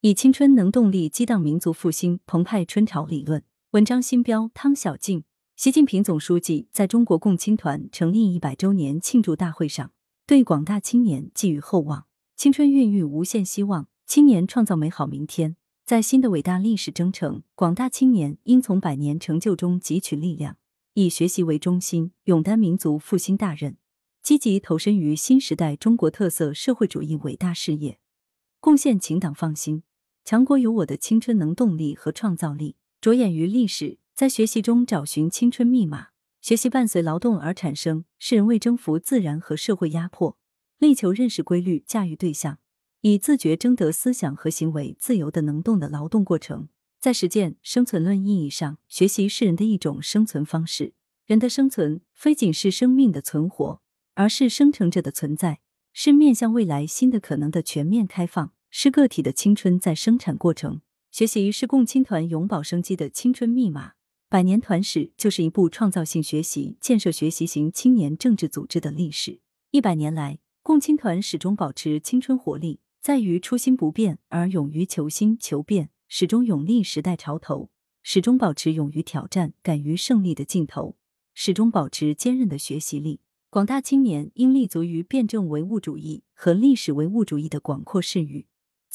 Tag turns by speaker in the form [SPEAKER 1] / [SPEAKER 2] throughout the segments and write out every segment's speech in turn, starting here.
[SPEAKER 1] 以青春能动力激荡民族复兴澎湃春潮理论。文章新标：汤小静。习近平总书记在中国共青团成立一百周年庆祝大会上，对广大青年寄予厚望。青春孕育无限希望，青年创造美好明天。在新的伟大历史征程，广大青年应从百年成就中汲取力量，以学习为中心，勇担民族复兴大任，积极投身于新时代中国特色社会主义伟大事业，贡献请党放心。强国有我的青春能动力和创造力，着眼于历史。在学习中找寻青春密码，学习伴随劳动而产生，是人为征服自然和社会压迫，力求认识规律、驾驭对象，以自觉征得思想和行为自由的能动的劳动过程。在实践生存论意义上，学习是人的一种生存方式。人的生存非仅是生命的存活，而是生成者的存在，是面向未来新的可能的全面开放，是个体的青春在生产过程。学习是共青团永葆生机的青春密码。百年团史就是一部创造性学习、建设学习型青年政治组织的历史。一百年来，共青团始终保持青春活力，在于初心不变而勇于求新求变，始终勇立时代潮头，始终保持勇于挑战、敢于胜利的劲头，始终保持坚韧的学习力。广大青年应立足于辩证唯物主义和历史唯物主义的广阔视域，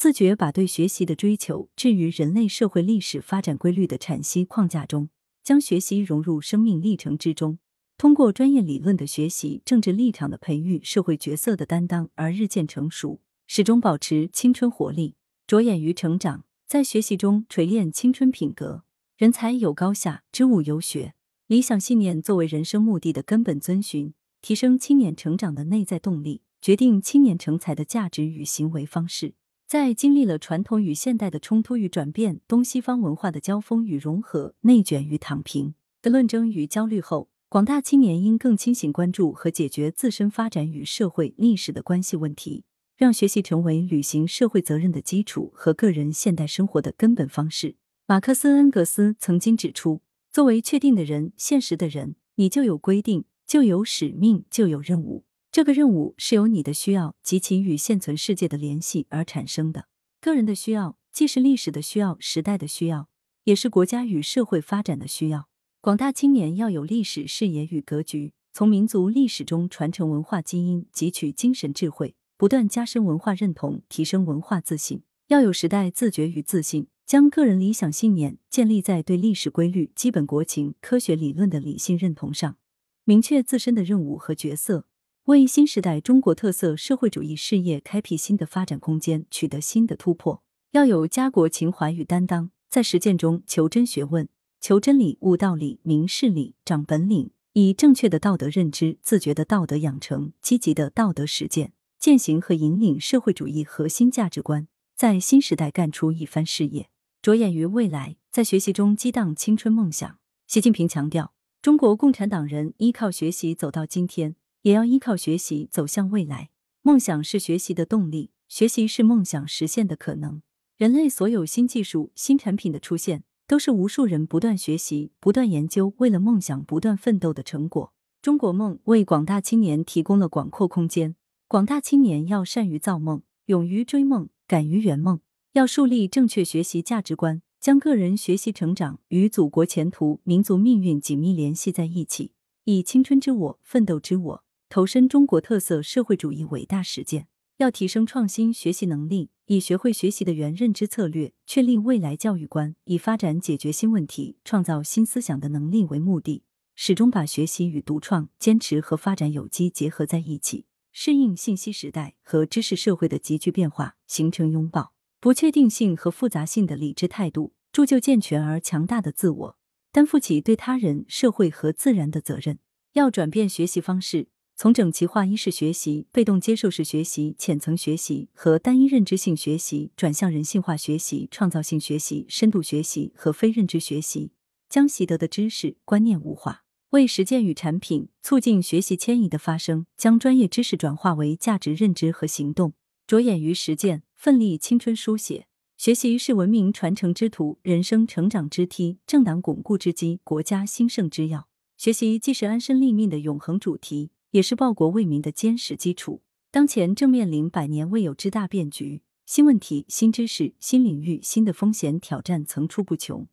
[SPEAKER 1] 自觉把对学习的追求置于人类社会历史发展规律的阐析框架中。将学习融入生命历程之中，通过专业理论的学习、政治立场的培育、社会角色的担当而日渐成熟，始终保持青春活力，着眼于成长，在学习中锤炼青春品格。人才有高下，知物有学。理想信念作为人生目的的根本遵循，提升青年成长的内在动力，决定青年成才的价值与行为方式。在经历了传统与现代的冲突与转变、东西方文化的交锋与融合、内卷与躺平的论争与焦虑后，广大青年应更清醒关注和解决自身发展与社会历史的关系问题，让学习成为履行社会责任的基础和个人现代生活的根本方式。马克思恩格斯曾经指出，作为确定的人、现实的人，你就有规定，就有使命，就有任务。这个任务是由你的需要及其与现存世界的联系而产生的。个人的需要既是历史的需要、时代的需要，也是国家与社会发展的需要。广大青年要有历史视野与格局，从民族历史中传承文化基因，汲取精神智慧，不断加深文化认同，提升文化自信。要有时代自觉与自信，将个人理想信念建立在对历史规律、基本国情、科学理论的理性认同上，明确自身的任务和角色。为新时代中国特色社会主义事业开辟新的发展空间，取得新的突破，要有家国情怀与担当，在实践中求真学问、求真理、悟道理、明事理、长本领，以正确的道德认知、自觉的道德养成、积极的道德实践，践行和引领社会主义核心价值观，在新时代干出一番事业。着眼于未来，在学习中激荡青春梦想。习近平强调，中国共产党人依靠学习走到今天。也要依靠学习走向未来。梦想是学习的动力，学习是梦想实现的可能。人类所有新技术、新产品的出现，都是无数人不断学习、不断研究，为了梦想不断奋斗的成果。中国梦为广大青年提供了广阔空间。广大青年要善于造梦，勇于追梦，敢于圆梦。要树立正确学习价值观，将个人学习成长与祖国前途、民族命运紧密联系在一起，以青春之我、奋斗之我。投身中国特色社会主义伟大实践，要提升创新学习能力，以学会学习的原认知策略，确立未来教育观，以发展解决新问题、创造新思想的能力为目的，始终把学习与独创、坚持和发展有机结合在一起，适应信息时代和知识社会的急剧变化，形成拥抱不确定性和复杂性的理智态度，铸就健全而强大的自我，担负起对他人、社会和自然的责任。要转变学习方式。从整齐划一式学习、被动接受式学习、浅层学习和单一认知性学习，转向人性化学习、创造性学习、深度学习和非认知学习，将习得的知识观念物化，为实践与产品促进学习迁移的发生，将专业知识转化为价值认知和行动，着眼于实践，奋力青春书写。学习是文明传承之途、人生成长之梯、政党巩固之基、国家兴盛之要。学习既是安身立命的永恒主题。也是报国为民的坚实基础。当前正面临百年未有之大变局，新问题、新知识、新领域、新的风险挑战层出不穷。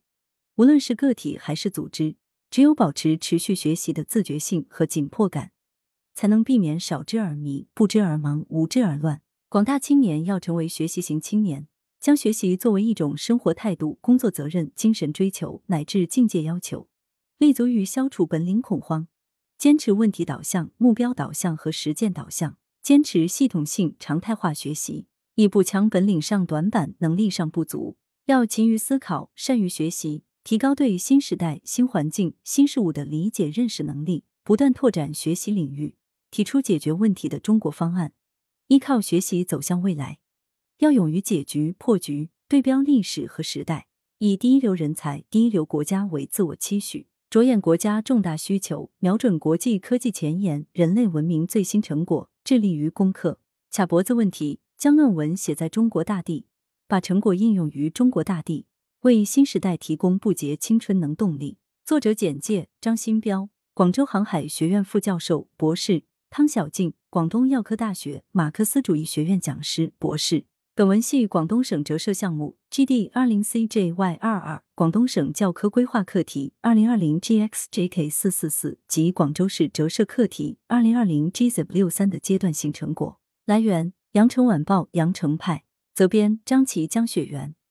[SPEAKER 1] 无论是个体还是组织，只有保持持续学习的自觉性和紧迫感，才能避免少知而迷、不知而盲、无知而乱。广大青年要成为学习型青年，将学习作为一种生活态度、工作责任、精神追求乃至境界要求，立足于消除本领恐慌，坚持问题导向、目标导向和实践导向，坚持系统性、常态化学习，以补强本领上短板、能力上不足。要勤于思考，善于学习，提高对新时代、新环境、新事物的理解认识能力，不断拓展学习领域，提出解决问题的中国方案。依靠学习走向未来，要勇于解局破局，对标历史和时代，以第一流人才、第一流国家为自我期许，着眼国家重大需求，瞄准国际科技前沿、人类文明最新成果，致力于攻克卡脖子问题，将论文写在中国大地，把成果应用于中国大地，为新时代提供不竭青春能动力。作者简介：张新彪，广州航海学院副教授、博士。汤小静，广东药科大学马克思主义学院讲师、博士。本文系广东省折射项目 GD 二零 CJY 二二，广东省教科规划课题二零二零 GXJK 四四四及广州市折射课题二零二零 GZIP 六三的阶段性成果。来源：羊城晚报羊城派，责编：张琪、江雪源。